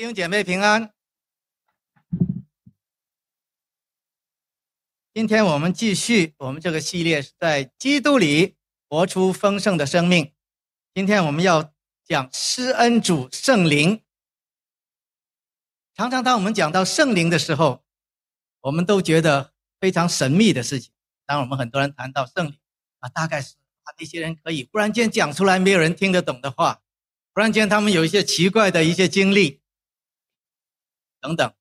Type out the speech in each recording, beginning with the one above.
弟兄姐妹平安。今天我们继续我们这个系列，是在基督里活出丰盛的生命。今天我们要讲施恩主圣灵。常常当我们讲到圣灵的时候，我们都觉得非常神秘的事情。当我们很多人谈到圣灵啊，大概是啊那些人可以忽然间讲出来没有人听得懂的话，忽然间他们有一些奇怪的一些经历等等，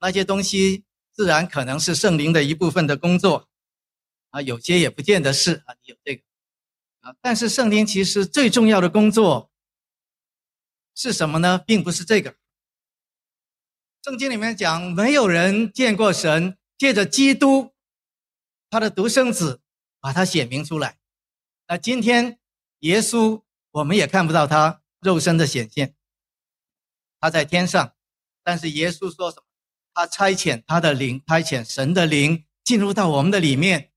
那些东西自然可能是圣灵的一部分的工作啊，有些也不见得是啊，有这个啊，但是圣灵其实最重要的工作是什么呢？并不是这个。圣经里面讲，没有人见过神，借着基督，他的独生子，把他显明出来。那今天耶稣，我们也看不到他肉身的显现，他在天上，但是耶稣说什么？他差遣他的灵，差遣神的灵进入到我们的里面。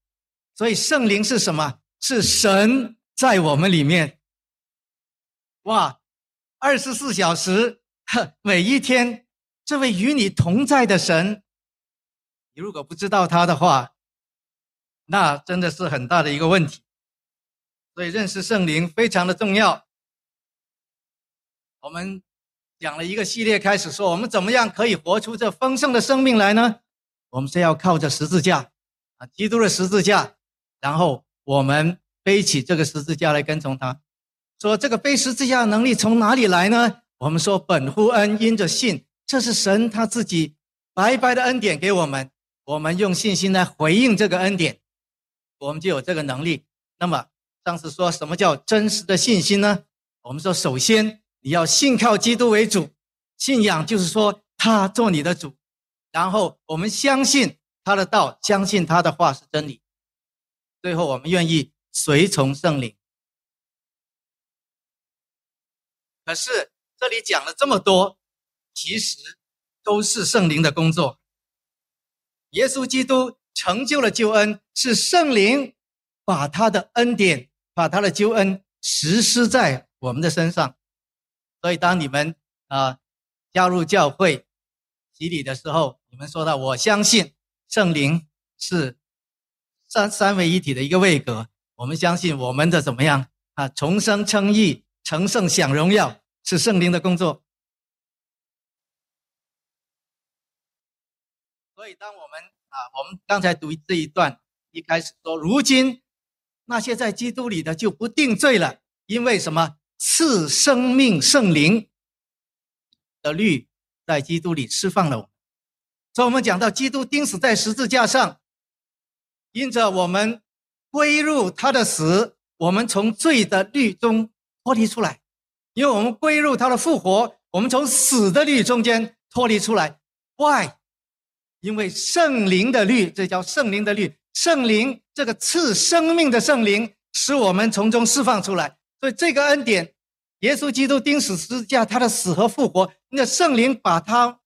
所以圣灵是什么？是神在我们里面。哇，二十四小时，每一天。这位与你同在的神，你如果不知道他的话，那真的是很大的一个问题。所以认识圣灵非常的重要。我们讲了一个系列，开始说我们怎么样可以活出这丰盛的生命来呢？我们是要靠着十字架啊，基督的十字架，然后我们背起这个十字架来跟从他。说这个背十字架的能力从哪里来呢？我们说本乎恩，因着信。这是神他自己白白的恩典给我们，我们用信心来回应这个恩典，我们就有这个能力。那么上次说什么叫真实的信心呢？我们说，首先你要信靠基督为主，信仰就是说他做你的主，然后我们相信他的道，相信他的话是真理，最后我们愿意随从圣灵。可是这里讲了这么多。其实都是圣灵的工作。耶稣基督成就了救恩，是圣灵把他的恩典、把他的救恩实施在我们的身上。所以，当你们啊加入教会洗礼的时候，你们说到“我相信圣灵是三三位一体的一个位格”，我们相信我们的怎么样啊？重生称义、成圣享荣耀，是圣灵的工作。所以，当我们啊，我们刚才读这一段，一开始说，如今那些在基督里的就不定罪了，因为什么？赐生命圣灵的律在基督里释放了我们。所以，我们讲到基督钉死在十字架上，因着我们归入他的死，我们从罪的律中脱离出来；因为我们归入他的复活，我们从死的律中间脱离出来。Why？因为圣灵的律，这叫圣灵的律。圣灵这个赐生命的圣灵，使我们从中释放出来。所以这个恩典，耶稣基督钉死十字架，他的死和复活，那圣灵把他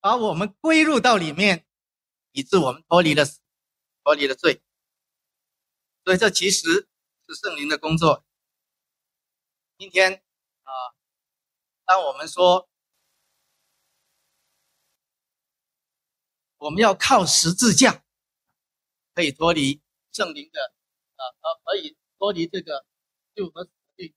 把我们归入到里面，以致我们脱离了死，脱离了罪。所以这其实是圣灵的工作。今天啊，当我们说。我们要靠十字架，可以脱离圣灵的，啊，呃，可以脱离这个救和死律。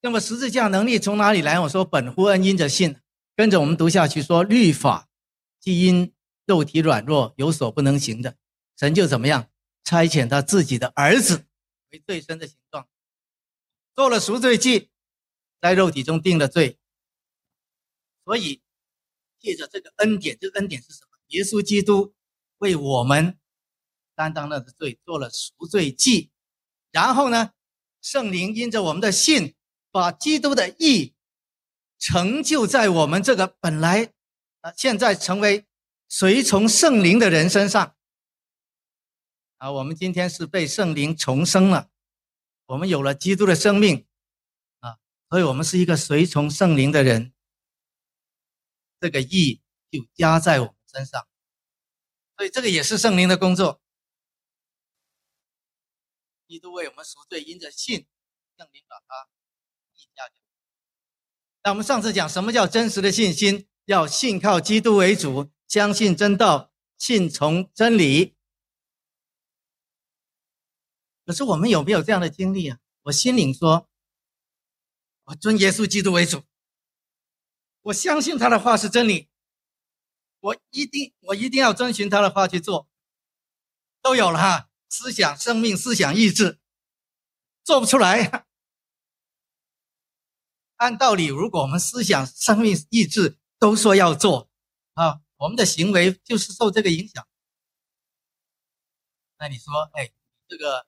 那么十字架能力从哪里来？我说本乎恩，因着信。跟着我们读下去，说律法既因肉体软弱有所不能行的，神就怎么样差遣他自己的儿子为最深的形状，做了赎罪祭，在肉体中定了罪。所以，借着这个恩典，这个恩典是什么？耶稣基督为我们担当了的罪，做了赎罪祭。然后呢，圣灵因着我们的信，把基督的义成就在我们这个本来啊，现在成为随从圣灵的人身上。啊，我们今天是被圣灵重生了，我们有了基督的生命啊，所以我们是一个随从圣灵的人。这个义就加在我们身上，所以这个也是圣灵的工作。基督为我们赎罪，因着信，圣灵把他那我们上次讲什么叫真实的信心？要信靠基督为主，相信真道，信从真理。可是我们有没有这样的经历啊？我心里说，我尊耶稣基督为主，我相信他的话是真理，我一定我一定要遵循他的话去做，都有了哈。思想、生命、思想、意志，做不出来。按道理，如果我们思想、生命、意志都说要做，啊，我们的行为就是受这个影响。那你说，哎，这个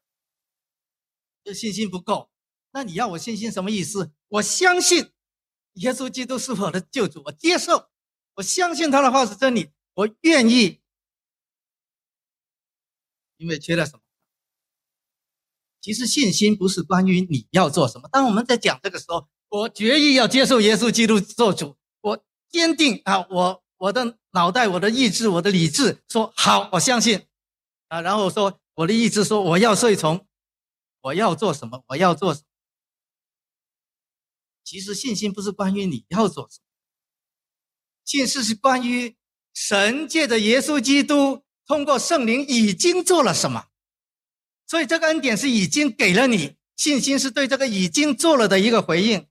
这信心不够，那你要我信心什么意思？我相信耶稣基督是我的救主，我接受，我相信他的话是真理，我愿意，因为缺了什么？其实信心不是关于你要做什么。当我们在讲这个时候。我决意要接受耶稣基督做主，我坚定啊！我我的脑袋、我的意志、我的理智说好，我相信啊！然后说我的意志说我要顺从，我要做什么？我要做什么？其实信心不是关于你要做什么，信心是关于神借着耶稣基督通过圣灵已经做了什么，所以这个恩典是已经给了你，信心是对这个已经做了的一个回应。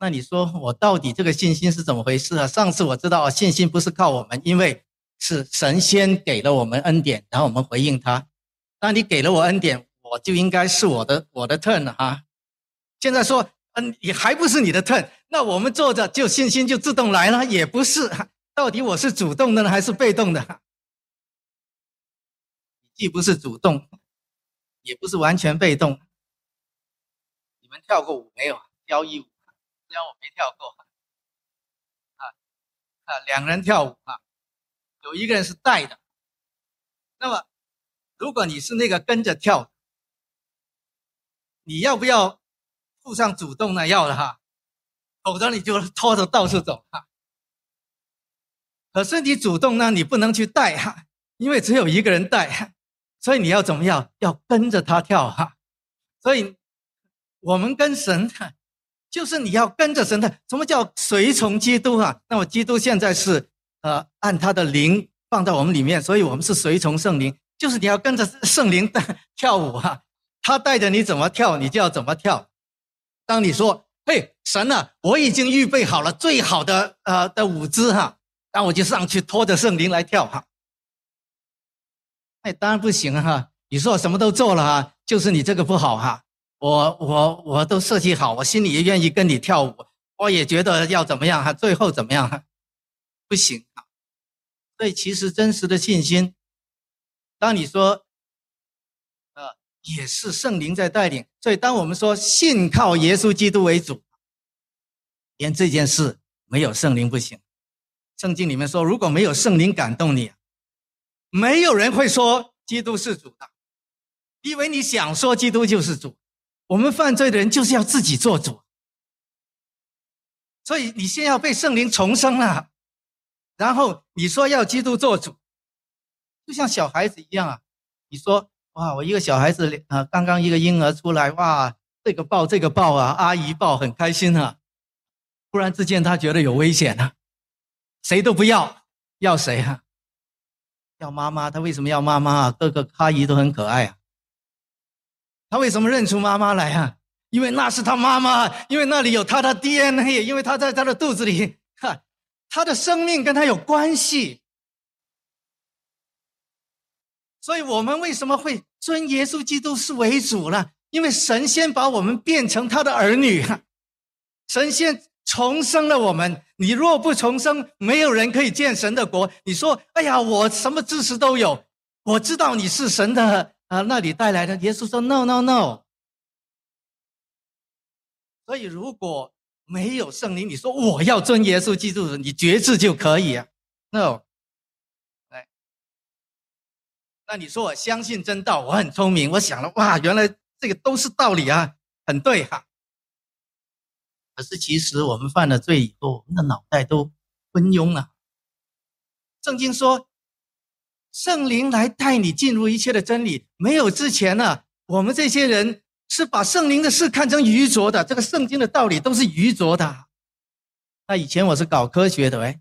那你说我到底这个信心是怎么回事啊？上次我知道信心不是靠我们，因为是神先给了我们恩典，然后我们回应他。那你给了我恩典，我就应该是我的我的 turn 啊。现在说，嗯，你还不是你的 turn，那我们坐着就信心就自动来了，也不是。到底我是主动的呢，还是被动的？既不是主动，也不是完全被动。你们跳过舞没有？交谊舞。虽然我没跳过，啊啊，两个人跳舞啊，有一个人是带的。那么，如果你是那个跟着跳，你要不要附上主动呢？要的哈，否则你就拖着到处走哈。可是你主动呢，你不能去带哈，因为只有一个人带，所以你要怎么样？要跟着他跳哈。所以，我们跟神。就是你要跟着神的，什么叫随从基督啊？那么基督现在是呃按他的灵放在我们里面，所以我们是随从圣灵。就是你要跟着圣灵 跳舞啊，他带着你怎么跳，你就要怎么跳。当你说嘿神啊，我已经预备好了最好的呃的舞姿哈，那我就上去拖着圣灵来跳哈。哎，当然不行哈，你说我什么都做了哈，就是你这个不好哈。我我我都设计好，我心里也愿意跟你跳舞，我也觉得要怎么样哈，最后怎么样哈，不行啊。所以其实真实的信心，当你说，呃，也是圣灵在带领。所以当我们说信靠耶稣基督为主，连这件事没有圣灵不行。圣经里面说，如果没有圣灵感动你，没有人会说基督是主的，因为你想说基督就是主。我们犯罪的人就是要自己做主，所以你先要被圣灵重生了，然后你说要基督做主，就像小孩子一样啊。你说哇，我一个小孩子啊，刚刚一个婴儿出来，哇，这个抱这个抱啊，阿姨抱很开心啊。突然之间他觉得有危险了，谁都不要，要谁啊？要妈妈。他为什么要妈妈啊？各个阿姨都很可爱啊。他为什么认出妈妈来啊？因为那是他妈妈，因为那里有他的 DNA，因为他在他的肚子里，哈，他的生命跟他有关系。所以我们为什么会尊耶稣基督是为主呢？因为神仙把我们变成他的儿女，神仙重生了我们。你若不重生，没有人可以见神的国。你说，哎呀，我什么知识都有，我知道你是神的。啊，那里带来的耶稣说：“No, No, No。”所以如果没有圣灵，你说我要尊耶稣基督，你觉知就可以啊？No，来，那你说我相信真道，我很聪明，我想了哇，原来这个都是道理啊，很对哈。可是其实我们犯了罪以后，我们的脑袋都昏庸了。圣经说。圣灵来带你进入一切的真理。没有之前呢，我们这些人是把圣灵的事看成愚拙的，这个圣经的道理都是愚拙的。那以前我是搞科学的，哎，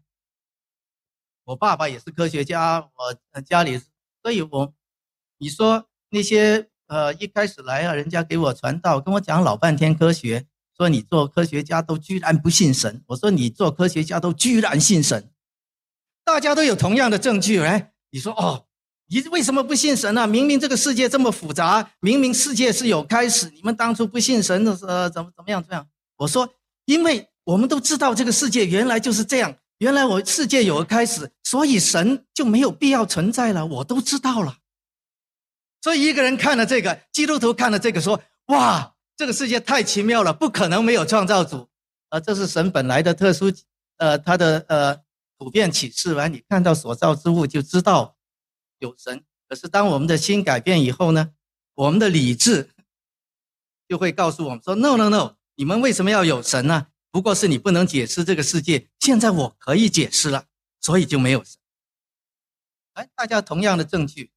我爸爸也是科学家，我家里，所以我，你说那些呃一开始来啊，人家给我传道，跟我讲老半天科学，说你做科学家都居然不信神，我说你做科学家都居然信神，大家都有同样的证据，哎，你说哦。你为什么不信神呢？明明这个世界这么复杂，明明世界是有开始，你们当初不信神的时候怎么怎么样这样？我说，因为我们都知道这个世界原来就是这样，原来我世界有个开始，所以神就没有必要存在了。我都知道了。所以一个人看了这个，基督徒看了这个，说：哇，这个世界太奇妙了，不可能没有创造主。啊，这是神本来的特殊，呃，他的呃普遍启示。完，你看到所造之物就知道。有神，可是当我们的心改变以后呢，我们的理智就会告诉我们说：“No No No，你们为什么要有神呢？不过是你不能解释这个世界，现在我可以解释了，所以就没有神。”哎，大家同样的证据，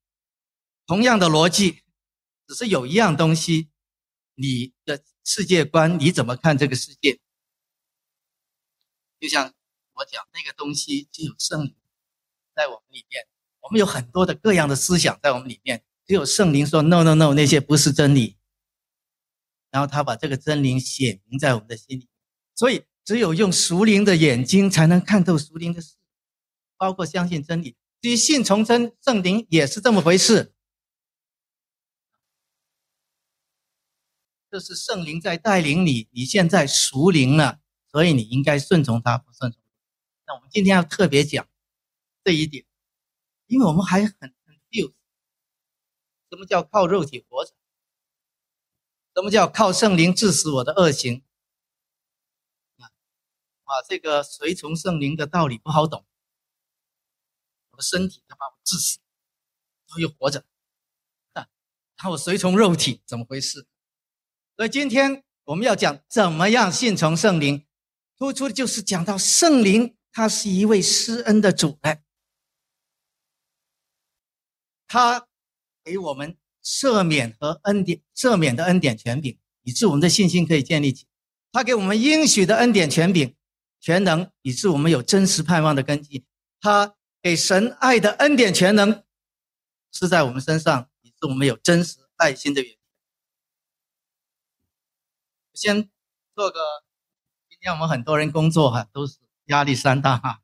同样的逻辑，只是有一样东西，你的世界观你怎么看这个世界？就像我讲那个东西，就有圣灵在我们里面。我们有很多的各样的思想在我们里面，只有圣灵说 “no no no”，那些不是真理。然后他把这个真理显明在我们的心里，所以只有用属灵的眼睛才能看透属灵的事，包括相信真理。至于信从真圣灵也是这么回事，这是圣灵在带领你，你现在属灵了，所以你应该顺从他，不顺从。那我们今天要特别讲这一点。因为我们还很很 feel，什么叫靠肉体活着？什么叫靠圣灵致死我的恶行？啊，啊，这个随从圣灵的道理不好懂。我的身体他把我致死，然后又活着，啊，然后随从肉体，怎么回事？所以今天我们要讲怎么样信从圣灵，突出的就是讲到圣灵，他是一位施恩的主来。他给我们赦免和恩典，赦免的恩典权柄，以致我们的信心可以建立起。他给我们应许的恩典权柄，全能，以致我们有真实盼望的根基。他给神爱的恩典全能，是在我们身上，以致我们有真实爱心的源。先做个，今天我们很多人工作哈，都是压力山大哈。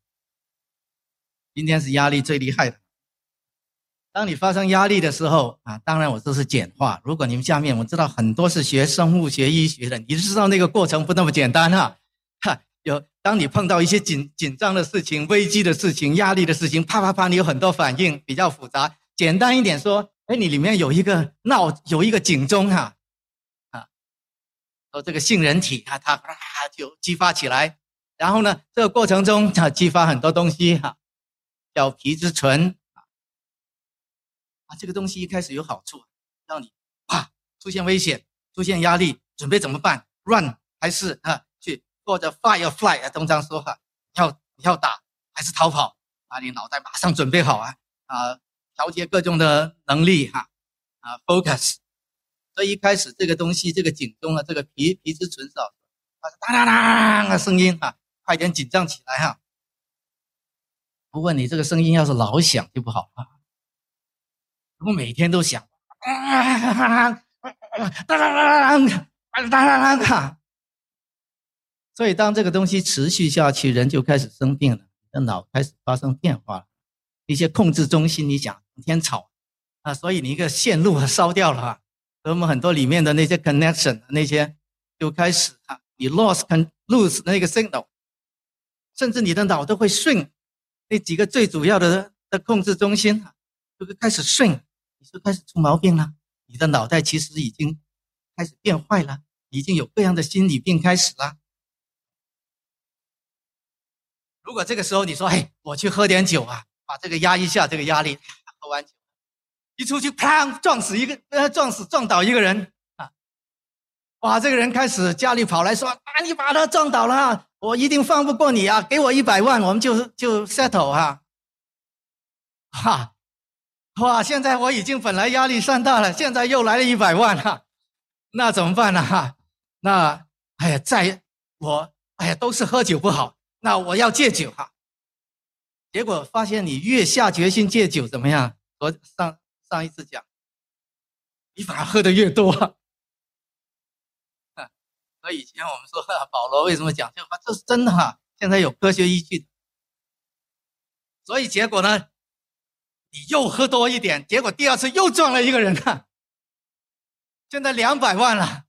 今天是压力最厉害的。当你发生压力的时候啊，当然我这是简化。如果你们下面我知道很多是学生物学、医学的，你知道那个过程不那么简单哈。哈，有当你碰到一些紧紧张的事情、危机的事情、压力的事情，啪啪啪，你有很多反应，比较复杂。简单一点说，哎，你里面有一个闹，有一个警钟哈，说这个杏仁体啊，它啪就激发起来，然后呢，这个过程中它激发很多东西哈，叫皮质醇。啊，这个东西一开始有好处，让你啊出现危险、出现压力，准备怎么办？Run 还是啊去或者 Fire Fly 啊？通常说哈，要要打还是逃跑？把你脑袋马上准备好啊啊，调节各种的能力哈啊，Focus。所以一开始这个东西，这个警钟啊，这个皮皮质醇少，啊当当当的声音哈，快点紧张起来哈。不过你这个声音要是老响就不好啊。我每天都想，啊，当当当当当当，所以当这个东西持续下去，人就开始生病了，你的脑开始发生变化，一些控制中心，你想整天吵啊，所以你一个线路烧掉了啊我们很多里面的那些 connection 那些就开始啊，你 lost can lose 那个 signal，甚至你的脑都会顺那几个最主要的的控制中心啊，就会开始顺。你就开始出毛病了，你的脑袋其实已经开始变坏了，已经有各样的心理病开始了。如果这个时候你说：“哎，我去喝点酒啊，把这个压一下，这个压力。”喝完酒，一出去，砰，撞死一个，呃，撞死撞倒一个人啊！哇，这个人开始家里跑来说：“啊，你把他撞倒了，我一定放不过你啊！给我一百万，我们就就 settle 哈。”哈。哇！现在我已经本来压力山大了，现在又来了一百万哈，那怎么办呢？哈，那哎呀，在我哎呀都是喝酒不好，那我要戒酒哈。结果发现你越下决心戒酒怎么样？我上上一次讲，你反而喝的越多。所以以前我们说保罗为什么讲这话，这是真的哈。现在有科学依据。所以结果呢，你又喝多一点，结果第二次又撞了一个人啊。现在两百万了，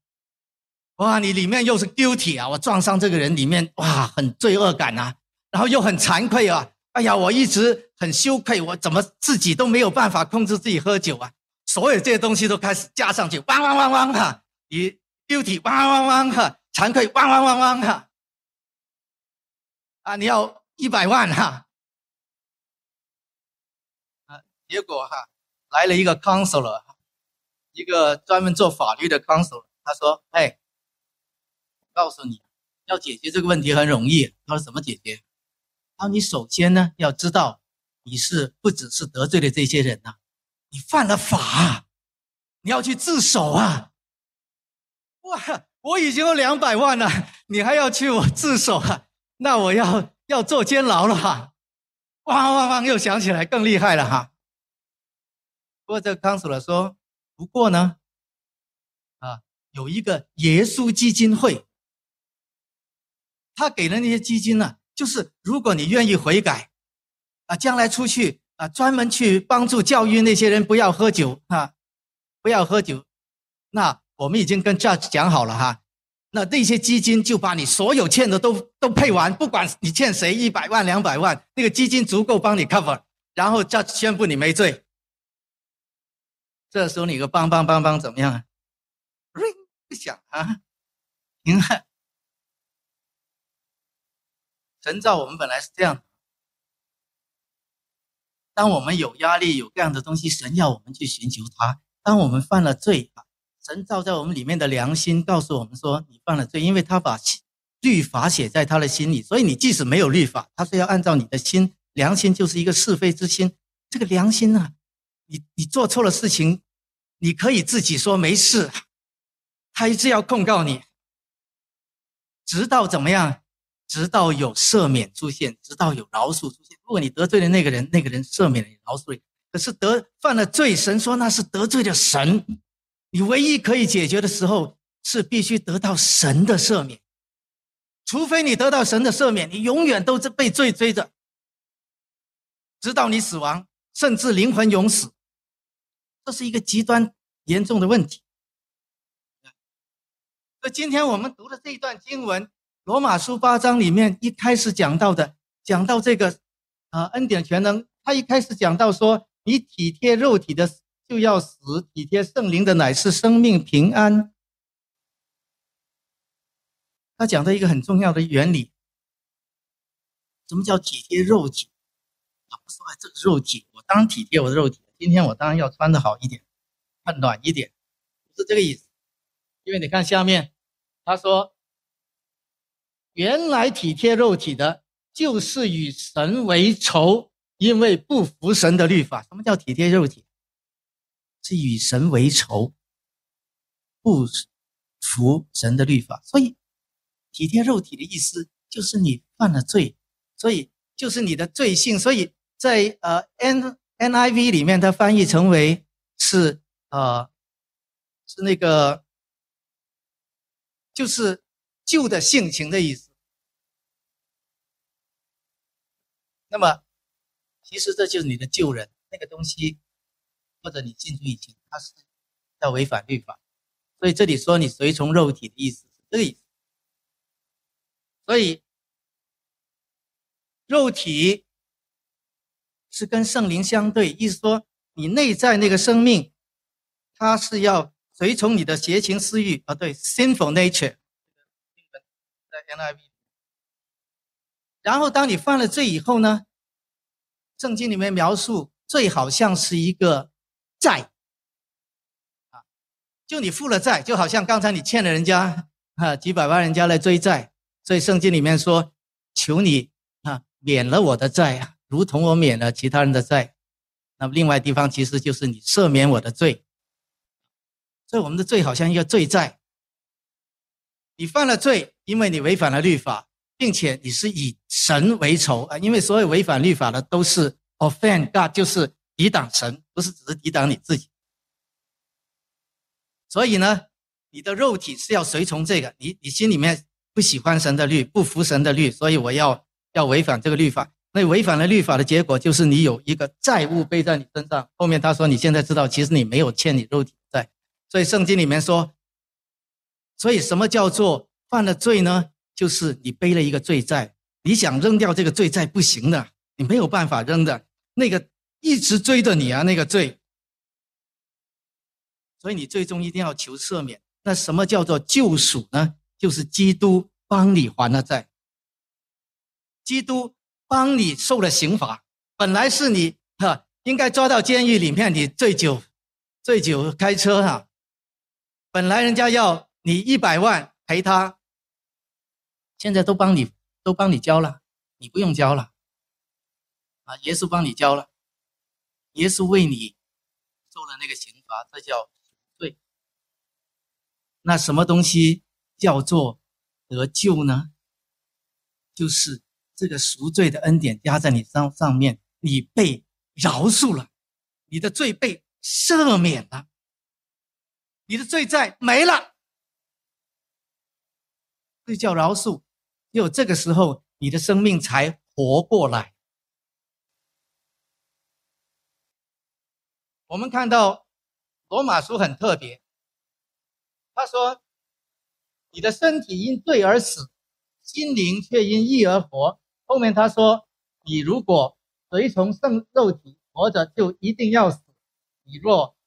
哇！你里面又是 guilty 啊，我撞上这个人里面哇，很罪恶感啊，然后又很惭愧啊。哎呀，我一直很羞愧，我怎么自己都没有办法控制自己喝酒啊？所有这些东西都开始加上去，汪汪汪汪哈！你 guilty，汪汪汪哈！惭愧，汪汪汪汪哈！啊，你要一百万哈！啊，结果哈来了一个 counselor。一个专门做法律的 counselor，他说：“哎，告诉你，要解决这个问题很容易。他说怎么解决？他说你首先呢要知道，你是不只是得罪了这些人呐，你犯了法，你要去自首啊！哇，我已经有两百万了，你还要去我自首啊？那我要要坐监牢了哈！汪汪汪，又想起来更厉害了哈！不过这个 counsel 说。”不过呢，啊，有一个耶稣基金会，他给的那些基金呢，就是如果你愿意悔改，啊，将来出去啊，专门去帮助教育那些人不要喝酒啊，不要喝酒，那我们已经跟 judge 讲好了哈，那那些基金就把你所有欠的都都配完，不管你欠谁一百万两百万，那个基金足够帮你 cover，然后 judge 宣布你没罪。这时候你个梆梆梆梆怎么样啊？不响啊！你看，神造我们本来是这样。当我们有压力、有这样的东西，神要我们去寻求他。当我们犯了罪，神造在我们里面的良心告诉我们说：“你犯了罪，因为他把律法写在他的心里。所以你即使没有律法，他是要按照你的心良心，就是一个是非之心。这个良心啊。”你你做错了事情，你可以自己说没事，他一直要控告你，直到怎么样？直到有赦免出现，直到有饶恕出现。如果你得罪了那个人，那个人赦免了你，饶恕你，可是得犯了罪，神说那是得罪了神。你唯一可以解决的时候，是必须得到神的赦免。除非你得到神的赦免，你永远都是被罪追着，直到你死亡，甚至灵魂永死。这是一个极端严重的问题。那今天我们读的这一段经文，《罗马书》八章里面一开始讲到的，讲到这个啊恩典全能，他一开始讲到说，你体贴肉体的就要死，体贴圣灵的乃是生命平安。他讲的一个很重要的原理，什么叫体贴肉体？啊，不说哎，这个肉体，我当然体贴我的肉体。今天我当然要穿的好一点，穿暖一点，是这个意思。因为你看下面，他说：“原来体贴肉体的，就是与神为仇，因为不服神的律法。”什么叫体贴肉体？是与神为仇，不服神的律法。所以，体贴肉体的意思就是你犯了罪，所以就是你的罪性。所以在呃 N。NIV 里面它翻译成为是呃是那个就是旧的性情的意思。那么其实这就是你的旧人那个东西，或者你进入以前，它是要违反律法，所以这里说你随从肉体的意思是这个意思。所以肉体。是跟圣灵相对，意思说你内在那个生命，它是要随从你的邪情私欲啊，对，sinful nature，NIV。然后当你犯了罪以后呢，圣经里面描述罪好像是一个债，啊，就你付了债，就好像刚才你欠了人家啊几百万人家来追债，所以圣经里面说，求你啊免了我的债啊。如同我免了其他人的债，那么另外地方其实就是你赦免我的罪。所以我们的罪好像一个罪债。你犯了罪，因为你违反了律法，并且你是以神为仇啊！因为所有违反律法的都是 offend God，就是抵挡神，不是只是抵挡你自己。所以呢，你的肉体是要随从这个，你你心里面不喜欢神的律，不服神的律，所以我要要违反这个律法。那违反了律法的结果，就是你有一个债务背在你身上。后面他说，你现在知道，其实你没有欠你肉体债。所以圣经里面说。所以，什么叫做犯了罪呢？就是你背了一个罪债，你想扔掉这个罪债不行的，你没有办法扔的，那个一直追着你啊，那个罪。所以你最终一定要求赦免。那什么叫做救赎呢？就是基督帮你还了债，基督帮你受了刑罚。本来是你哈应该抓到监狱里面，你醉酒，醉酒开车哈，本来人家要。你一百万赔他，现在都帮你都帮你交了，你不用交了，啊，耶稣帮你交了，耶稣为你受了那个刑罚，这叫罪。那什么东西叫做得救呢？就是这个赎罪的恩典加在你上上面，你被饶恕了，你的罪被赦免了，你的罪债没了。这叫饶恕，只有这个时候，你的生命才活过来。我们看到罗马书很特别，他说：“你的身体因罪而死，心灵却因义而活。”后面他说：“你如果随从圣肉体活着，就一定要死；你若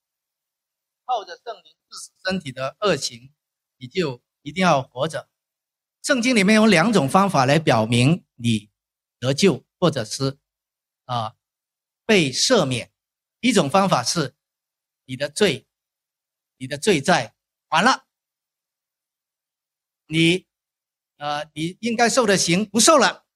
靠着圣灵致死身体的恶行，你就一定要活着。”圣经里面有两种方法来表明你得救，或者是啊被赦免。一种方法是你的罪，你的罪债还了，你呃你应该受的刑不受了。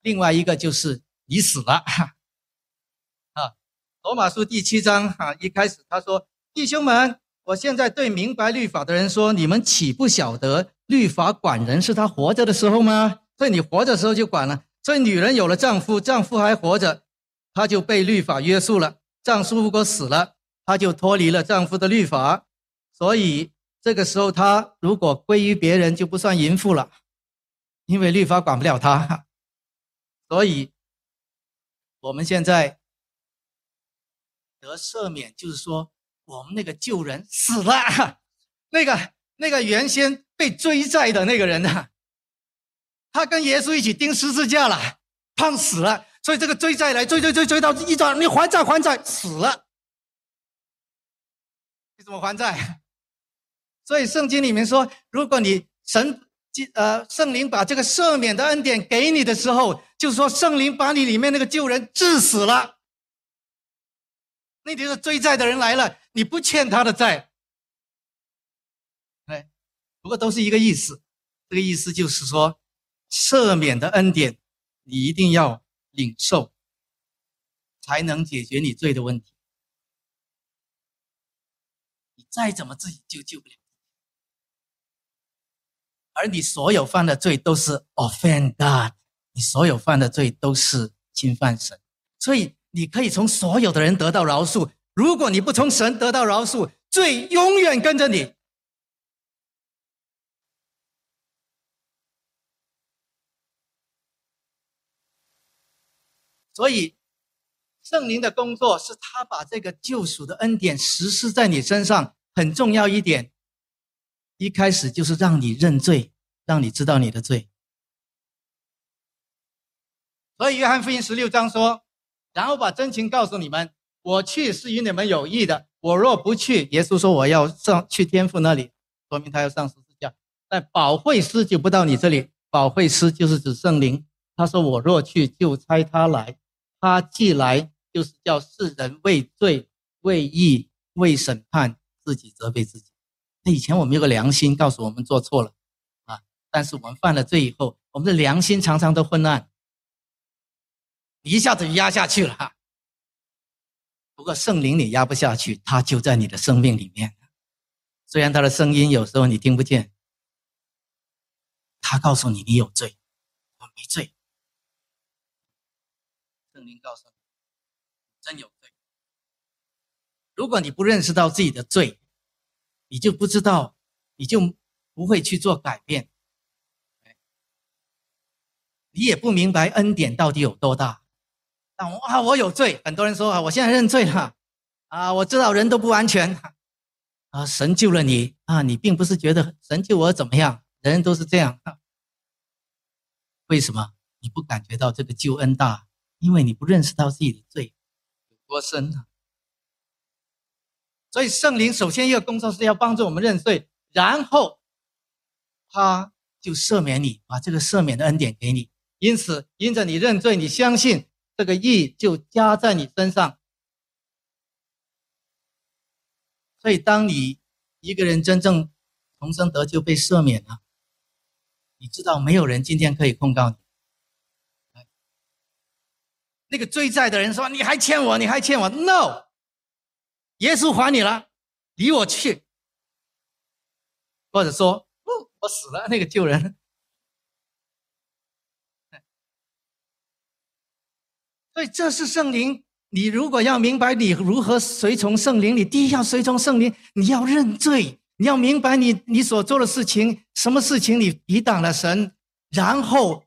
另外一个就是你死了。啊，罗马书第七章啊一开始他说：“弟兄们，我现在对明白律法的人说，你们岂不晓得？”律法管人是他活着的时候吗？所以你活着时候就管了。所以女人有了丈夫，丈夫还活着，她就被律法约束了。丈夫如果死了，她就脱离了丈夫的律法。所以这个时候，她如果归于别人，就不算淫妇了，因为律法管不了她。所以我们现在得赦免，就是说我们那个旧人死了，那个那个原先。被追债的那个人呢？他跟耶稣一起钉十字架了，胖死了。所以这个追债来追追追追到一转，你还债还债死了。你怎么还债？所以圣经里面说，如果你神呃圣灵把这个赦免的恩典给你的时候，就说圣灵把你里面那个旧人治死了。那就是追债的人来了，你不欠他的债。哎不过都是一个意思，这个意思就是说，赦免的恩典，你一定要领受，才能解决你罪的问题。你再怎么自己救救不了，而你所有犯的罪都是 offend God，你所有犯的罪都是侵犯神，所以你可以从所有的人得到饶恕。如果你不从神得到饶恕，罪永远跟着你。所以，圣灵的工作是他把这个救赎的恩典实施在你身上。很重要一点，一开始就是让你认罪，让你知道你的罪。所以，约翰福音十六章说：“然后把真情告诉你们，我去是与你们有益的。我若不去，耶稣说我要上去天父那里，说明他要上十字架。但保惠师就不到你这里。保惠师就是指圣灵。他说我若去，就差他来。”他既来，就是叫世人为罪、为义、为审判，自己责备自己。那以前我们有个良心告诉我们做错了啊，但是我们犯了罪以后，我们的良心常常都昏暗，一下子就压下去了。不过圣灵你压不下去，他就在你的生命里面。虽然他的声音有时候你听不见，他告诉你你有罪，我没罪。圣灵告诉你，真有罪。如果你不认识到自己的罪，你就不知道，你就不会去做改变。你也不明白恩典到底有多大。但我啊，我有罪。很多人说啊，我现在认罪了，啊，我知道人都不完全，啊，神救了你啊，你并不是觉得神救我怎么样，人人都是这样。为什么你不感觉到这个救恩大？因为你不认识到自己的罪有多深啊。所以圣灵首先一个工作是要帮助我们认罪，然后他就赦免你，把这个赦免的恩典给你。因此，因着你认罪，你相信。这个义就加在你身上，所以当你一个人真正重生得救被赦免了，你知道没有人今天可以控告你。那个追债的人说：“你还欠我，你还欠我。”No，耶稣还你了，离我去。或者说：“，我死了。”那个救人。所以这是圣灵。你如果要明白你如何随从圣灵，你第一要随从圣灵，你要认罪，你要明白你你所做的事情，什么事情你抵挡了神，然后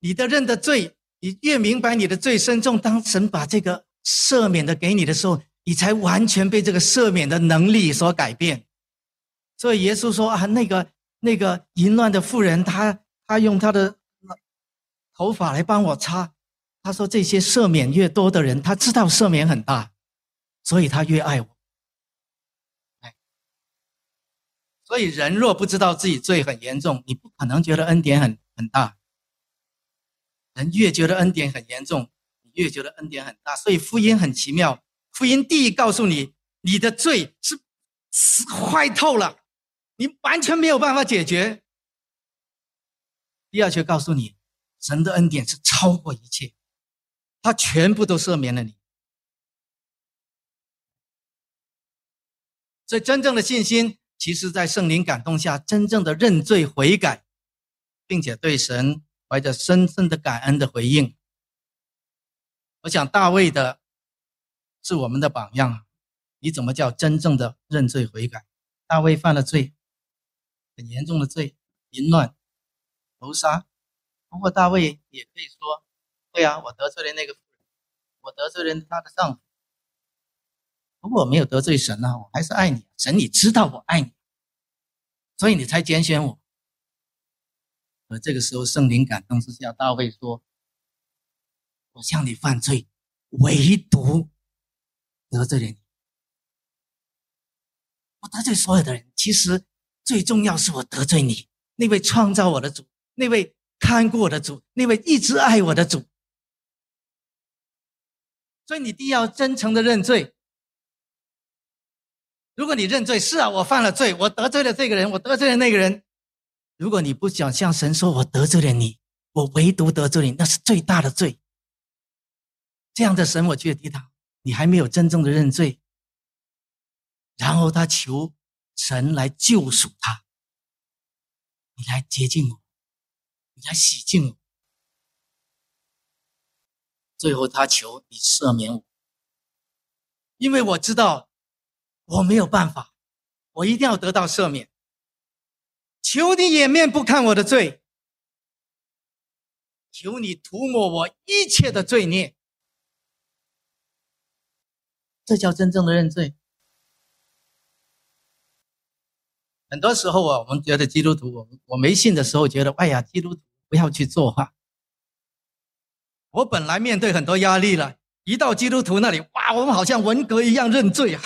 你的认的罪，你越明白你的罪深重，当神把这个赦免的给你的时候，你才完全被这个赦免的能力所改变。所以耶稣说啊，那个那个淫乱的妇人，她她用她的头发来帮我擦。他说：“这些赦免越多的人，他知道赦免很大，所以他越爱我。哎，所以人若不知道自己罪很严重，你不可能觉得恩典很很大。人越觉得恩典很严重，你越觉得恩典很大。所以福音很奇妙，福音第一告诉你，你的罪是坏透了，你完全没有办法解决。第二却告诉你，神的恩典是超过一切。”他全部都赦免了你，所以真正的信心，其实在圣灵感动下，真正的认罪悔改，并且对神怀着深深的感恩的回应。我想大卫的是我们的榜样。你怎么叫真正的认罪悔改？大卫犯了罪，很严重的罪，淫乱、谋杀。不过大卫也可以说。对呀，我得罪了那个妇人，我得罪了她的丈夫。不过我没有得罪神啊，我还是爱你。神，你知道我爱你，所以你才拣选我。而这个时候，圣灵感动之下，大卫说：“我向你犯罪，唯独得罪了你。我得罪所有的人，其实最重要是我得罪你，那位创造我的主，那位看顾我的主，那位一直爱我的主。”所以你第一要真诚的认罪。如果你认罪，是啊，我犯了罪，我得罪了这个人，我得罪了那个人。如果你不想向神说，我得罪了你，我唯独得罪你，那是最大的罪。这样的神，我去抵挡，你还没有真正的认罪。然后他求神来救赎他，你来接近我，你来洗净我。最后，他求你赦免我，因为我知道我没有办法，我一定要得到赦免。求你掩面不看我的罪，求你涂抹我一切的罪孽。这叫真正的认罪。很多时候啊，我们觉得基督徒，我我没信的时候，觉得哎呀，基督徒不要去做哈。我本来面对很多压力了，一到基督徒那里，哇，我们好像文革一样认罪啊！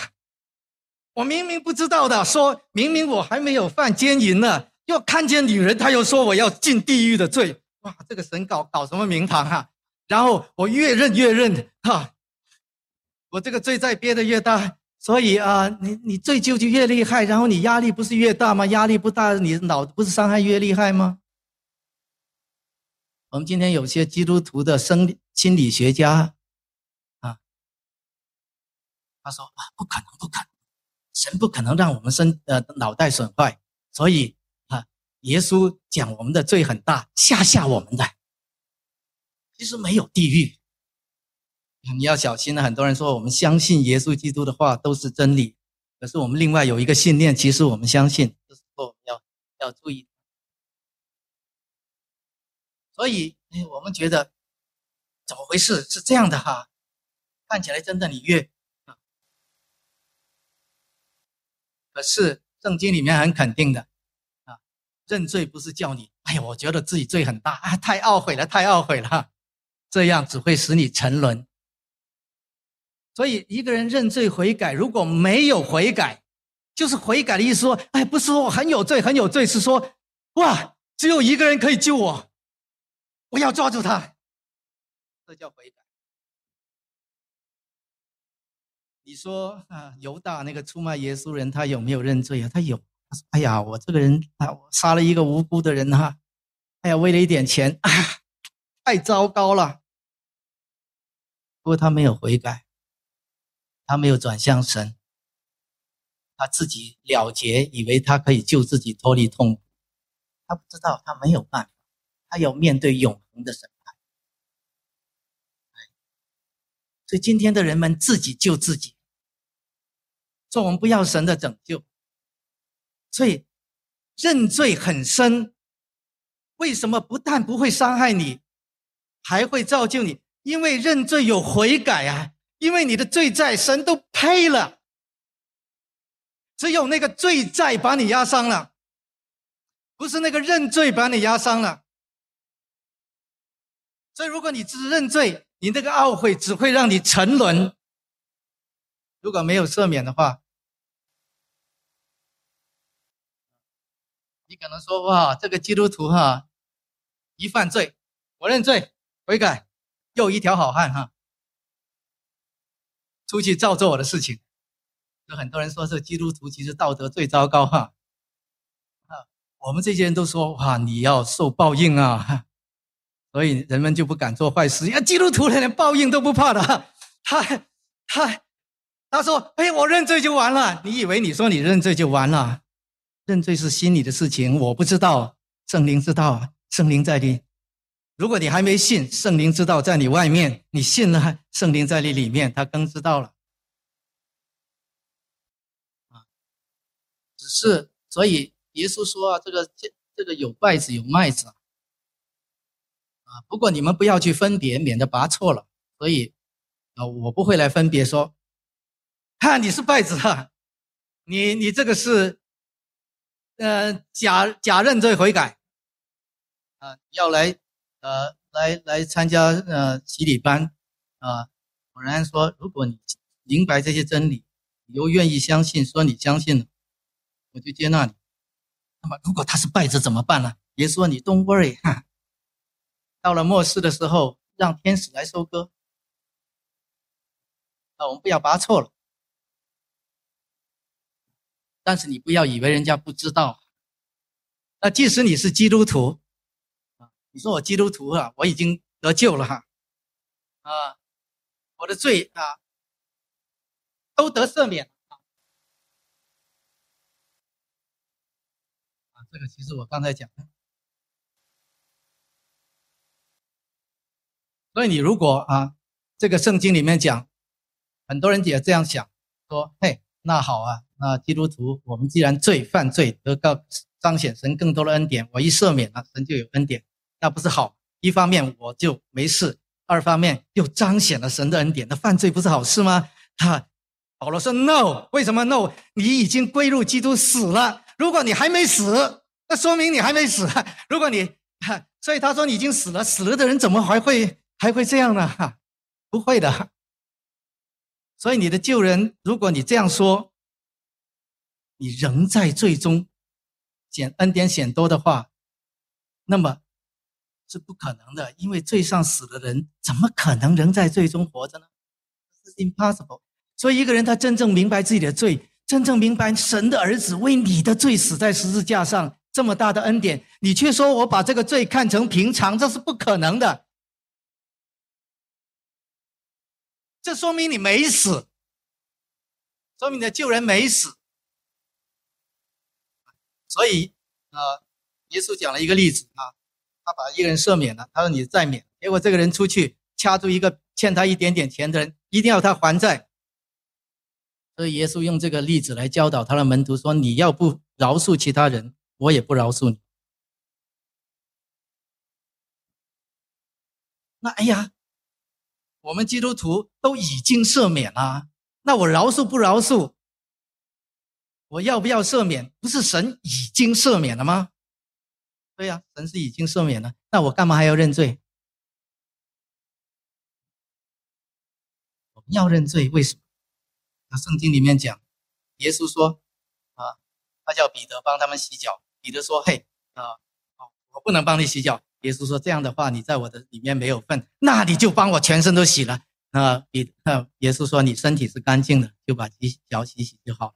我明明不知道的，说明明我还没有犯奸淫呢，又看见女人，他又说我要进地狱的罪，哇，这个神搞搞什么名堂哈？然后我越认越认哈，我这个罪在憋得越大，所以啊，你你罪就就越厉害，然后你压力不是越大吗？压力不大，你脑不是伤害越厉害吗？我们今天有些基督徒的生心理学家，啊，他说啊，不可能，不可能，神不可能让我们身呃脑袋损坏，所以啊，耶稣讲我们的罪很大，吓吓我们的。其实没有地狱，你要小心了。很多人说我们相信耶稣基督的话都是真理，可是我们另外有一个信念，其实我们相信，这时候要要注意。所以，哎，我们觉得怎么回事？是这样的哈，看起来真的你越啊，可是圣经里面很肯定的啊，认罪不是叫你，哎呀，我觉得自己罪很大啊，太懊悔了，太懊悔了。这样只会使你沉沦。所以，一个人认罪悔改，如果没有悔改，就是悔改的意思。说，哎，不是说我很有罪，很有罪，是说，哇，只有一个人可以救我，我要抓住他，这叫悔改。你说啊，犹大那个出卖耶稣人，他有没有认罪啊？他有。：“哎呀，我这个人啊，我杀了一个无辜的人哈，哎呀，为了一点钱啊，太糟糕了。”不过他没有悔改，他没有转向神，他自己了结，以为他可以救自己脱离痛苦，他不知道他没有办法，他要面对永恒的审判。所以今天的人们自己救自己，说我们不要神的拯救，所以认罪很深。为什么不但不会伤害你，还会造就你？因为认罪有悔改啊，因为你的罪债神都赔了，只有那个罪债把你压伤了，不是那个认罪把你压伤了。所以如果你只认罪，你那个懊悔只会让你沉沦。如果没有赦免的话，你可能说哇，这个基督徒哈，一犯罪，我认罪悔改。又一条好汉哈，出去照做我的事情。有很多人说是基督徒，其实道德最糟糕哈。啊，我们这些人都说哇，你要受报应啊，所以人们就不敢做坏事。啊，基督徒连报应都不怕的，他他他说，哎，我认罪就完了。你以为你说你认罪就完了？认罪是心里的事情，我不知道，圣灵知道，圣灵在你。如果你还没信，圣灵知道在你外面；你信了，圣灵在你里面，他更知道了。啊，只是所以耶稣说啊，这个这这个有稗子有麦子啊，不过你们不要去分别，免得拔错了。所以啊，我不会来分别说，看你是败子哈，你你这个是呃假假认罪悔改啊，要来。呃，来来参加呃洗礼班，啊，果然说，如果你明白这些真理，你又愿意相信，说你相信了，我就接纳你。那么，如果他是败子怎么办呢？别说你 Don't worry，哈，到了末世的时候，让天使来收割。啊，我们不要拔错了。但是你不要以为人家不知道。那即使你是基督徒。啊你说我基督徒啊，我已经得救了哈，啊，我的罪啊都得赦免啊。啊，这个其实我刚才讲的。所以你如果啊，这个圣经里面讲，很多人也这样想，说，嘿，那好啊，那基督徒，我们既然罪犯罪得到彰显神更多的恩典，我一赦免了，神就有恩典。那不是好？一方面我就没事，二方面又彰显了神的恩典。那犯罪不是好事吗？哈保罗说：“No，为什么 No？你已经归入基督死了。如果你还没死，那说明你还没死。如果你……所以他说你已经死了。死了的人怎么还会还会这样呢？哈 不会的。所以你的救人，如果你这样说，你仍在罪中，显恩典显多的话，那么。是不可能的，因为罪上死的人怎么可能仍在罪中活着呢？是 impossible。所以一个人他真正明白自己的罪，真正明白神的儿子为你的罪死在十字架上这么大的恩典，你却说我把这个罪看成平常，这是不可能的。这说明你没死，说明你的救人没死，所以呃，耶稣讲了一个例子啊，他把一个人赦免了，他说你再免，结果这个人出去掐住一个欠他一点点钱的人，一定要他还债。所以耶稣用这个例子来教导他的门徒说：你要不饶恕其他人，我也不饶恕你。那哎呀，我们基督徒都已经赦免了，那我饶恕不饶恕？我要不要赦免？不是神已经赦免了吗？对呀，神是已经赦免了，那我干嘛还要认罪？我们要认罪，为什么？那圣经里面讲，耶稣说啊，他叫彼得帮他们洗脚。彼得说：“嘿，啊，我不能帮你洗脚。”耶稣说：“这样的话，你在我的里面没有份，那你就帮我全身都洗了。”那比那耶稣说：“你身体是干净的，就把洗脚洗洗就好了。”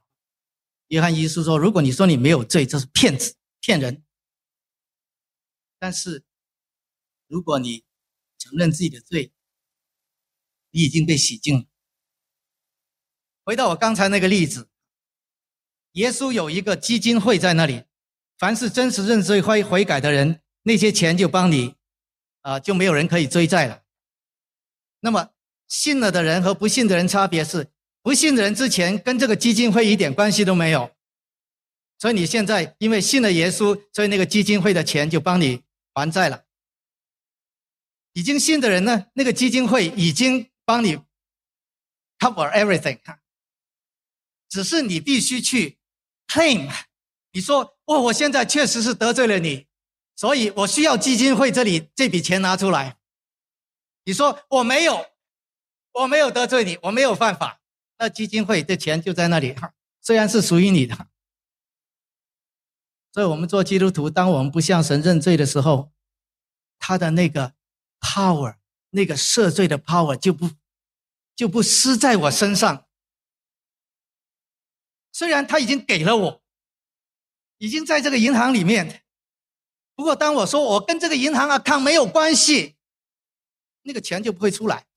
约翰一书说：“如果你说你没有罪，这是骗子，骗人。但是，如果你承认自己的罪，你已经被洗净了。”回到我刚才那个例子，耶稣有一个基金会在那里，凡是真实认罪悔悔改的人。那些钱就帮你，啊，就没有人可以追债了。那么信了的人和不信的人差别是，不信的人之前跟这个基金会一点关系都没有，所以你现在因为信了耶稣，所以那个基金会的钱就帮你还债了。已经信的人呢，那个基金会已经帮你 cover everything，只是你必须去 claim，你说哦，我现在确实是得罪了你。所以我需要基金会这里这笔钱拿出来。你说我没有，我没有得罪你，我没有犯法，那基金会的钱就在那里，虽然是属于你的。所以我们做基督徒，当我们不向神认罪的时候，他的那个 power，那个赦罪的 power 就不就不施在我身上。虽然他已经给了我，已经在这个银行里面。不过，当我说我跟这个银行啊抗没有关系，那个钱就不会出来。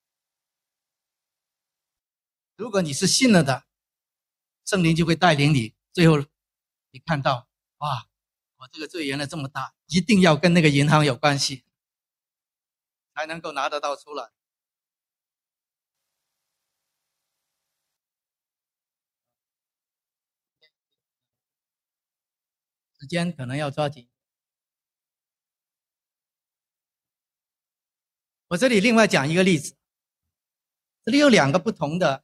如果你是信了的，圣灵就会带领你，最后你看到，哇，我这个罪原来这么大，一定要跟那个银行有关系，才能够拿得到出来。时间可能要抓紧。我这里另外讲一个例子，这里有两个不同的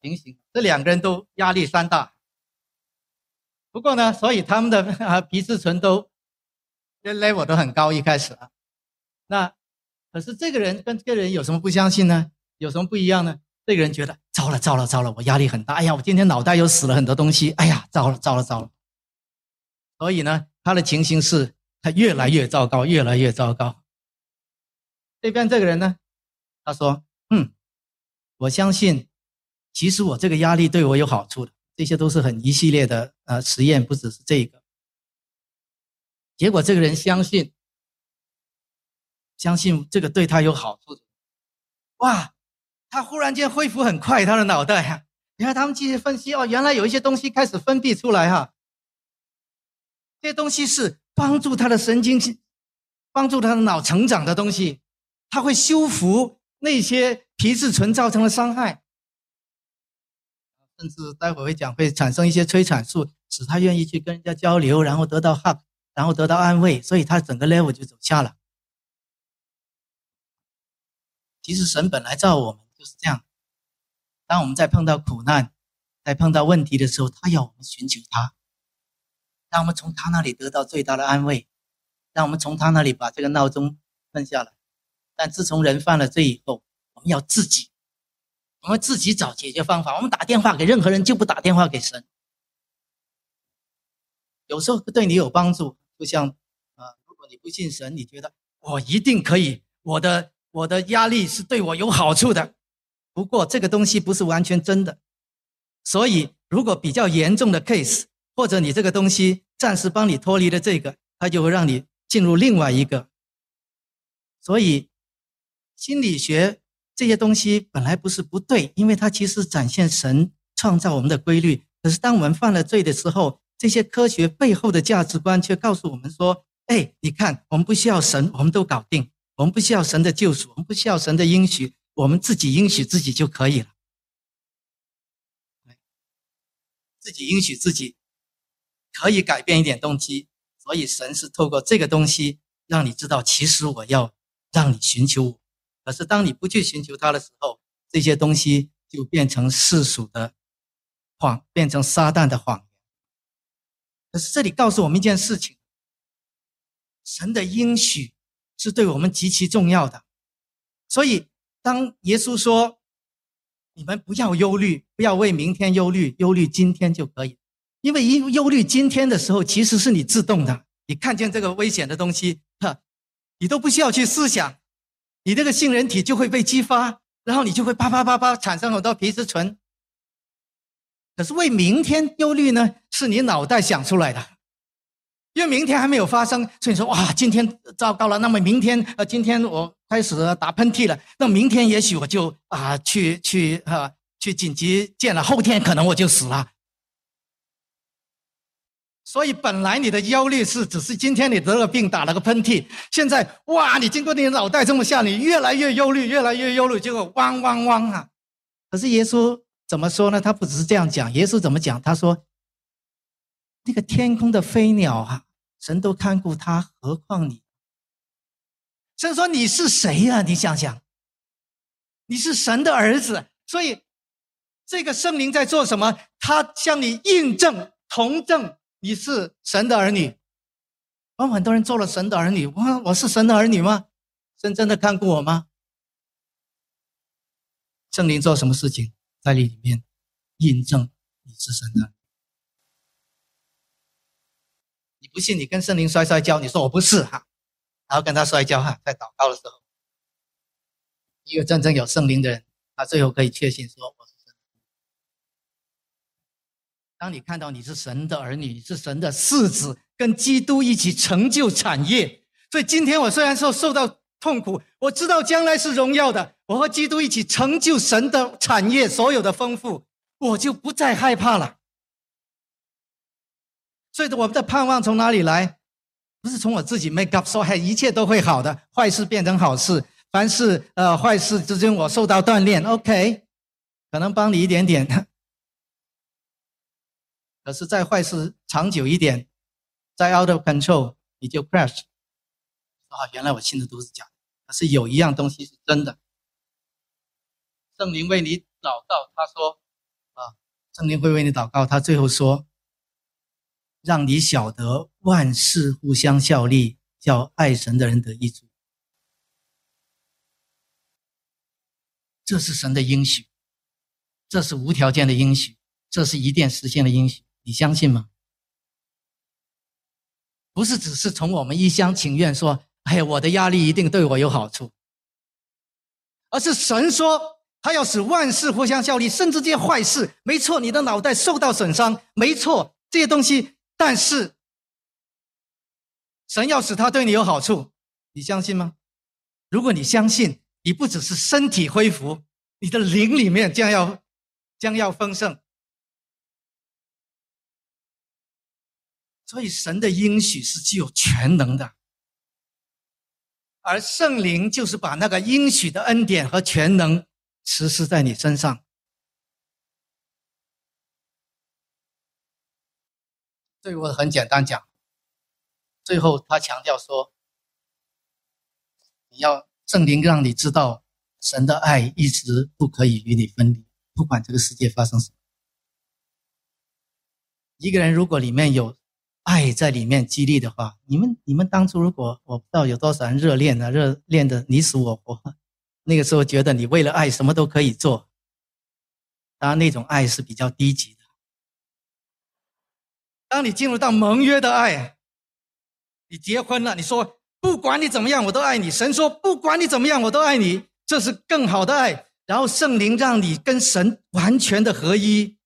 情形，这两个人都压力山大。不过呢，所以他们的啊皮质醇都 level 都很高，一开始啊。那可是这个人跟这个人有什么不相信呢？有什么不一样呢？这个人觉得糟了糟了糟了，我压力很大。哎呀，我今天脑袋又死了很多东西。哎呀，糟了糟了糟了。所以呢，他的情形是他越来越糟糕，越来越糟糕。这边这个人呢，他说：“嗯，我相信，其实我这个压力对我有好处的。这些都是很一系列的呃实验，不只是这个。结果这个人相信，相信这个对他有好处。哇，他忽然间恢复很快，他的脑袋哈，你看他们继续分析哦，原来有一些东西开始分泌出来哈，这些东西是帮助他的神经，帮助他的脑成长的东西。”它会修复那些皮质醇造成的伤害，甚至待会会讲会产生一些催产素，使他愿意去跟人家交流，然后得到 hug，然后得到安慰，所以他整个 level 就走下了。其实神本来造我们就是这样，当我们在碰到苦难、在碰到问题的时候，他要我们寻求他，让我们从他那里得到最大的安慰，让我们从他那里把这个闹钟摁下来。但自从人犯了罪以后，我们要自己，我们自己找解决方法。我们打电话给任何人，就不打电话给神。有时候对你有帮助，就像啊，如果你不信神，你觉得我一定可以，我的我的压力是对我有好处的。不过这个东西不是完全真的，所以如果比较严重的 case，或者你这个东西暂时帮你脱离了这个，它就会让你进入另外一个，所以。心理学这些东西本来不是不对，因为它其实展现神创造我们的规律。可是当我们犯了罪的时候，这些科学背后的价值观却告诉我们说：“哎，你看，我们不需要神，我们都搞定；我们不需要神的救赎，我们不需要神的应许，我们自己应许自己就可以了。自己应许自己可以改变一点动机，所以神是透过这个东西让你知道，其实我要让你寻求我。可是当你不去寻求他的时候，这些东西就变成世俗的谎，变成撒旦的谎言。可是这里告诉我们一件事情：神的应许是对我们极其重要的。所以，当耶稣说：“你们不要忧虑，不要为明天忧虑，忧虑今天就可以。”因为忧忧虑今天的时候，其实是你自动的。你看见这个危险的东西，哈，你都不需要去思想，你这个杏仁体就会被激发，然后你就会啪啪啪啪产生很多皮质醇。可是为明天忧虑呢，是你脑袋想出来的，因为明天还没有发生，所以说哇，今天糟糕了。那么明天呃，今天我开始打喷嚏了，那明天也许我就啊去去啊去紧急见了，后天可能我就死了。所以本来你的忧虑是只是今天你得了病打了个喷嚏，现在哇，你经过你脑袋这么下，你越来越忧虑，越来越忧虑，结果汪汪汪啊！可是耶稣。怎么说呢？他不只是这样讲，耶稣怎么讲？他说：“那个天空的飞鸟啊，神都看顾它，何况你？”神说：“你是谁呀？你想想，你是神的儿子，所以这个圣灵在做什么？他向你印证、同证你是神的儿女。我们很多人做了神的儿女，我我是神的儿女吗？真真的看顾我吗？圣灵做什么事情？”在里面印证你是神的，你不信？你跟圣灵摔摔跤，你说我不是哈，然后跟他摔跤哈，在祷告的时候，一个真正有圣灵的人，他最后可以确信说我是神。当你看到你是神的儿女，是神的世子，跟基督一起成就产业，所以今天我虽然说受到。痛苦，我知道将来是荣耀的。我和基督一起成就神的产业，所有的丰富，我就不再害怕了。所以，我们的盼望从哪里来？不是从我自己 make up 说，嘿，一切都会好的，坏事变成好事。凡是呃坏事之间，我受到锻炼，OK，可能帮你一点点。可是再坏事长久一点，再 out of control，你就 crash。啊，原来我信的都是假的。可是有一样东西是真的。圣灵为你祷告，他说：“啊，圣灵会为你祷告。”他最后说：“让你晓得万事互相效力，叫爱神的人得益处。”这是神的应许，这是无条件的应许，这是一定实现的应许。你相信吗？不是只是从我们一厢情愿说。哎，我的压力一定对我有好处，而是神说他要使万事互相效力，甚至这些坏事，没错，你的脑袋受到损伤，没错，这些东西，但是神要使他对你有好处，你相信吗？如果你相信，你不只是身体恢复，你的灵里面将要将要丰盛，所以神的应许是具有全能的。而圣灵就是把那个应许的恩典和全能实施在你身上。对我很简单讲，最后他强调说：“你要圣灵让你知道，神的爱一直不可以与你分离，不管这个世界发生什么。一个人如果里面有……”爱在里面激励的话，你们你们当初如果我不知道有多少人热恋呢，热恋的你死我活，那个时候觉得你为了爱什么都可以做，当然那种爱是比较低级的。当你进入到盟约的爱，你结婚了，你说不管你怎么样我都爱你，神说不管你怎么样我都爱你，这是更好的爱。然后圣灵让你跟神完全的合一。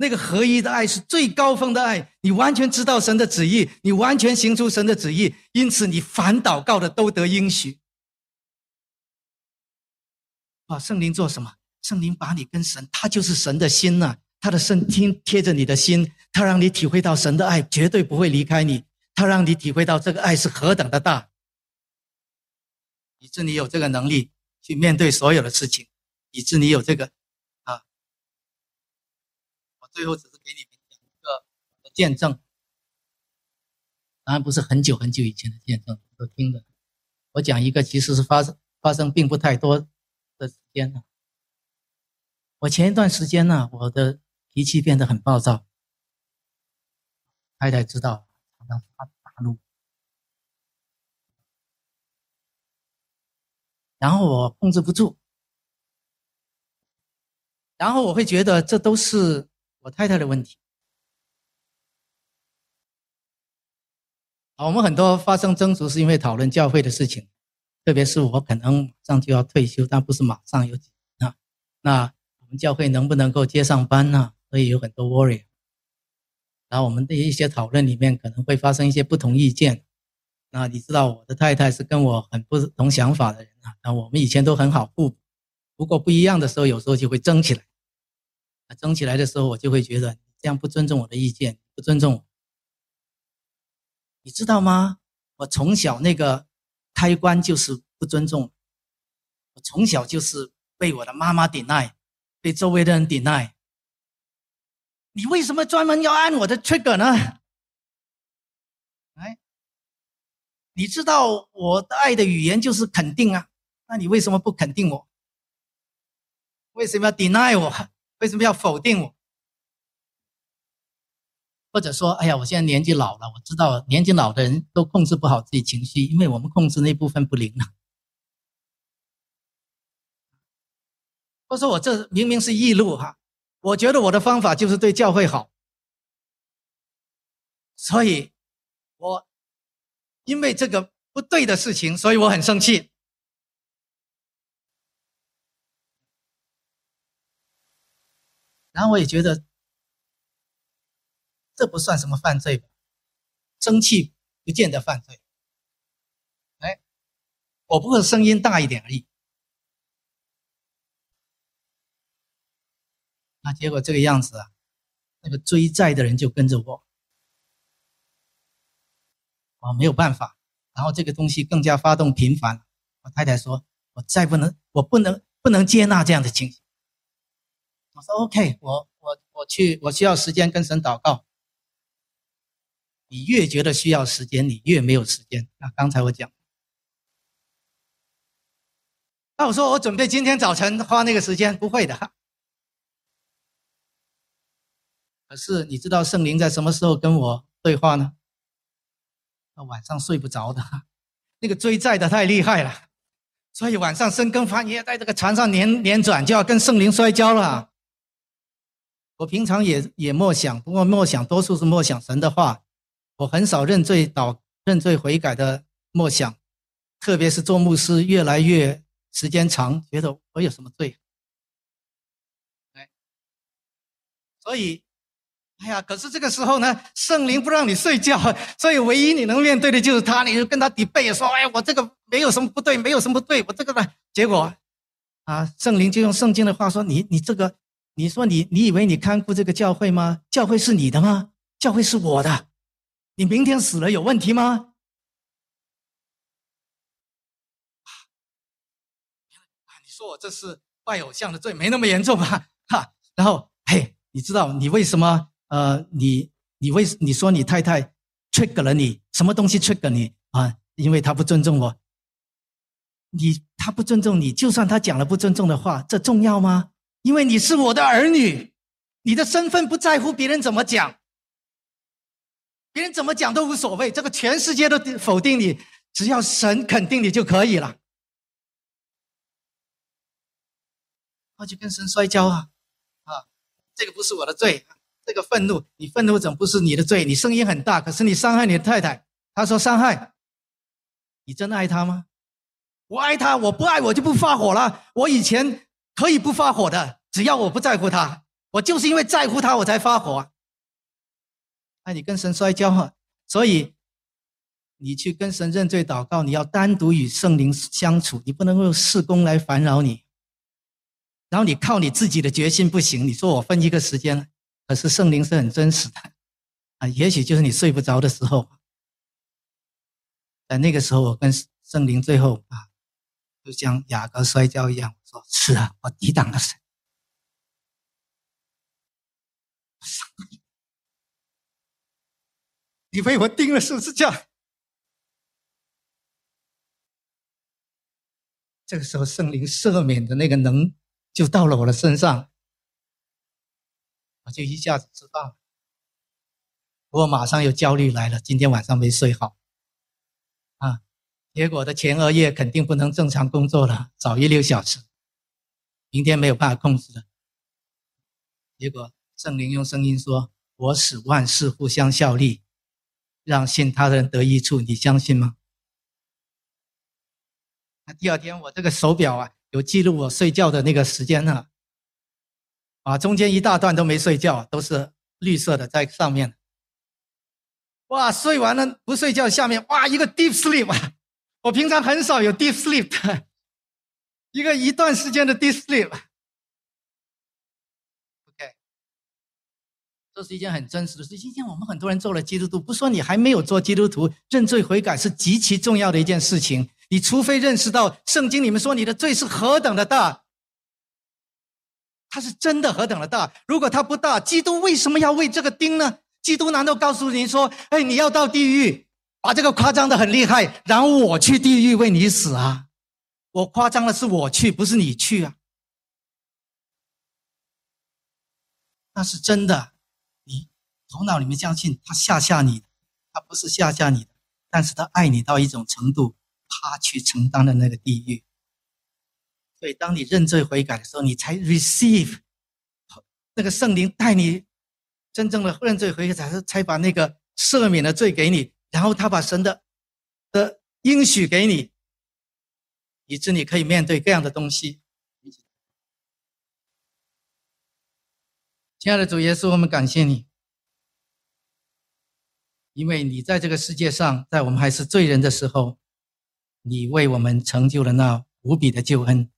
那个合一的爱是最高峰的爱，你完全知道神的旨意，你完全行出神的旨意，因此你凡祷告的都得应许。啊，圣灵做什么？圣灵把你跟神，他就是神的心呐，他的身听贴着你的心，他让你体会到神的爱绝对不会离开你，他让你体会到这个爱是何等的大，以致你有这个能力去面对所有的事情，以致你有这个。最后只是给你们讲一个见证，当然不是很久很久以前的见证，都听的。我讲一个，其实是发生发生并不太多的时间了。我前一段时间呢，我的脾气变得很暴躁，太太知道，常常发大怒，然后我控制不住，然后我会觉得这都是我太太的问题。我们很多发生争执是因为讨论教会的事情，特别是我可能马上就要退休，但不是马上有几年啊，那。我们教会能不能够接上班呢？所以有很多 worry。然后我们的一些讨论里面可能会发生一些不同意见。那你知道我的太太是跟我很不同想法的人啊。那我们以前都很好互补，不过不一样的时候，有时候就会争起来。啊争起来的时候，我就会觉得这样不尊重我的意见，不尊重我。你知道吗？我从小那个开关就是不尊重。我从小就是被我的妈妈顶爱。被周围的人顶爱，你为什么专门要按我的 trigger 呢？哎，你知道我的爱的语言就是肯定啊，那你为什么不肯定我？为什么要 deny 我？为什么要否定我？或者说，哎呀，我现在年纪老了，我知道年纪老的人都控制不好自己情绪，因为我们控制那部分不灵了。我说我这明明是异路哈，我觉得我的方法就是对教会好，所以，我因为这个不对的事情，所以我很生气。然后我也觉得这不算什么犯罪吧，生气不见得犯罪。哎，我不过声音大一点而已。那结果这个样子啊，那个追债的人就跟着我，我没有办法。然后这个东西更加发动频繁。我太太说：“我再不能，我不能，不能接纳这样的情形。”我说：“OK，我我我去，我需要时间跟神祷告。你越觉得需要时间，你越没有时间。那刚才我讲，那我说我准备今天早晨花那个时间，不会的。”可是你知道圣灵在什么时候跟我对话呢？那晚上睡不着的，那个追债的太厉害了，所以晚上深更半夜在这个床上连连转，就要跟圣灵摔跤了。我平常也也默想，不过默想多数是默想神的话，我很少认罪祷、认罪悔改的默想，特别是做牧师越来越时间长，觉得我有什么罪？哎，所以。哎呀，可是这个时候呢，圣灵不让你睡觉，所以唯一你能面对的就是他，你就跟他抵背，说：“哎，我这个没有什么不对，没有什么不对，我这个呢。”结果，啊，圣灵就用圣经的话说：“你你这个，你说你你以为你看顾这个教会吗？教会是你的吗？教会是我的，你明天死了有问题吗？”啊你说我这是拜偶像的罪，没那么严重吧？哈，然后嘿，你知道你为什么？呃，你你为你说你太太 trick 了你什么东西 trick 你啊？因为他不尊重我。你他不尊重你，就算他讲了不尊重的话，这重要吗？因为你是我的儿女，你的身份不在乎别人怎么讲，别人怎么讲都无所谓。这个全世界都否定你，只要神肯定你就可以了。那就跟神摔跤啊啊！这个不是我的罪。这个愤怒，你愤怒怎么不是你的罪？你声音很大，可是你伤害你的太太。他说伤害，你真爱他吗？我爱他，我不爱我就不发火了。我以前可以不发火的，只要我不在乎他，我就是因为在乎他我才发火。那你跟神摔跤啊？所以你去跟神认罪祷告，你要单独与圣灵相处，你不能用事工来烦扰你。然后你靠你自己的决心不行，你说我分一个时间，可是圣灵是很真实的，啊，也许就是你睡不着的时候，在那个时候，我跟圣灵最后啊，就像雅各摔跤一样，说是啊，我抵挡了神，你为我钉了十字架。这个时候，圣灵赦免的那个能就到了我的身上，我就一下子知道了。我马上有焦虑来了，今天晚上没睡好，啊，结果的前额叶肯定不能正常工作了，早一六小时，明天没有办法控制了。结果圣灵用声音说：“我使万事互相效力，让信他的人得益处。”你相信吗？第二天，我这个手表啊，有记录我睡觉的那个时间呢。啊，中间一大段都没睡觉，都是绿色的在上面。哇，睡完了不睡觉，下面哇一个 deep sleep！我平常很少有 deep sleep 的，一个一段时间的 deep sleep。OK，这是一件很真实的事。今天我们很多人做了基督徒，不说你还没有做基督徒，认罪悔改是极其重要的一件事情。你除非认识到圣经里面说你的罪是何等的大，它是真的何等的大。如果它不大，基督为什么要为这个钉呢？基督难道告诉你说：“哎，你要到地狱，把这个夸张的很厉害，然后我去地狱为你死啊？”我夸张的是我去，不是你去啊。那是真的，你头脑里面相信他吓吓你，他不是吓吓你的，但是他爱你到一种程度。他去承担的那个地狱，所以当你认罪悔改的时候，你才 receive 那个圣灵带你真正的认罪悔改，才才把那个赦免的罪给你，然后他把神的的应许给你，以致你可以面对各样的东西。亲爱的主耶稣，我们感谢你，因为你在这个世界上，在我们还是罪人的时候。你为我们成就了那无比的救恩，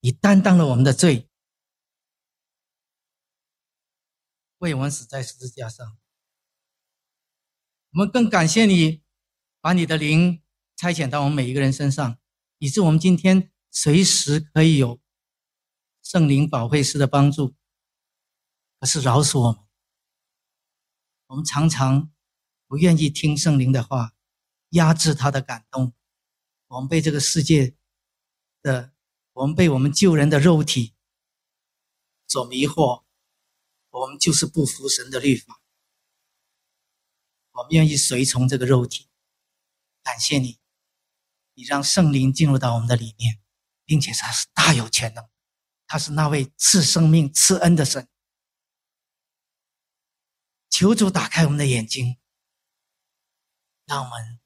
你担当了我们的罪，为我们死在十字架上。我们更感谢你，把你的灵差遣到我们每一个人身上，以致我们今天随时可以有圣灵保惠师的帮助。可是饶恕我们，我们常常不愿意听圣灵的话，压制他的感动。我们被这个世界的，我们被我们救人的肉体所迷惑，我们就是不服神的律法，我们愿意随从这个肉体。感谢你，你让圣灵进入到我们的里面，并且他是大有潜能，他是那位赐生命、赐恩的神。求主打开我们的眼睛，让我们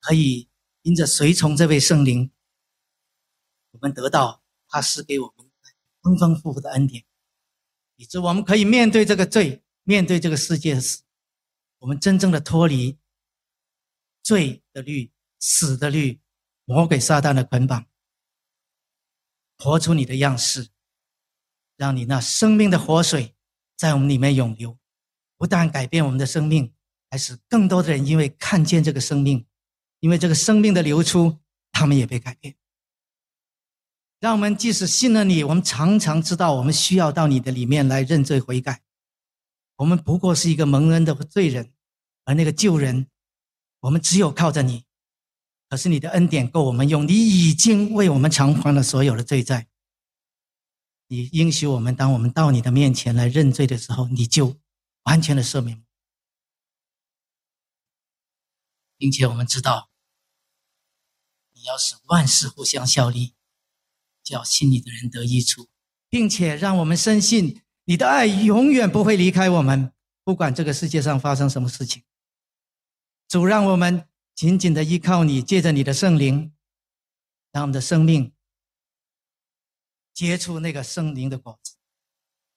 可以。因着随从这位圣灵，我们得到他施给我们丰丰富富的恩典，以致我们可以面对这个罪，面对这个世界的死，我们真正的脱离罪的律、死的律、魔鬼撒旦的捆绑，活出你的样式，让你那生命的活水在我们里面涌流，不但改变我们的生命，还使更多的人因为看见这个生命。因为这个生命的流出，他们也被改变。让我们即使信了你，我们常常知道我们需要到你的里面来认罪悔改。我们不过是一个蒙恩的罪人，而那个救人，我们只有靠着你。可是你的恩典够我们用，你已经为我们偿还了所有的罪债。你应许我们，当我们到你的面前来认罪的时候，你就完全的赦免，并且我们知道。你要使万事互相效力，叫信你的人得益处，并且让我们深信你的爱永远不会离开我们，不管这个世界上发生什么事情。主让我们紧紧的依靠你，借着你的圣灵，让我们的生命结出那个圣灵的果子。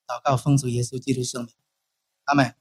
祷告奉主耶稣基督圣名，阿门。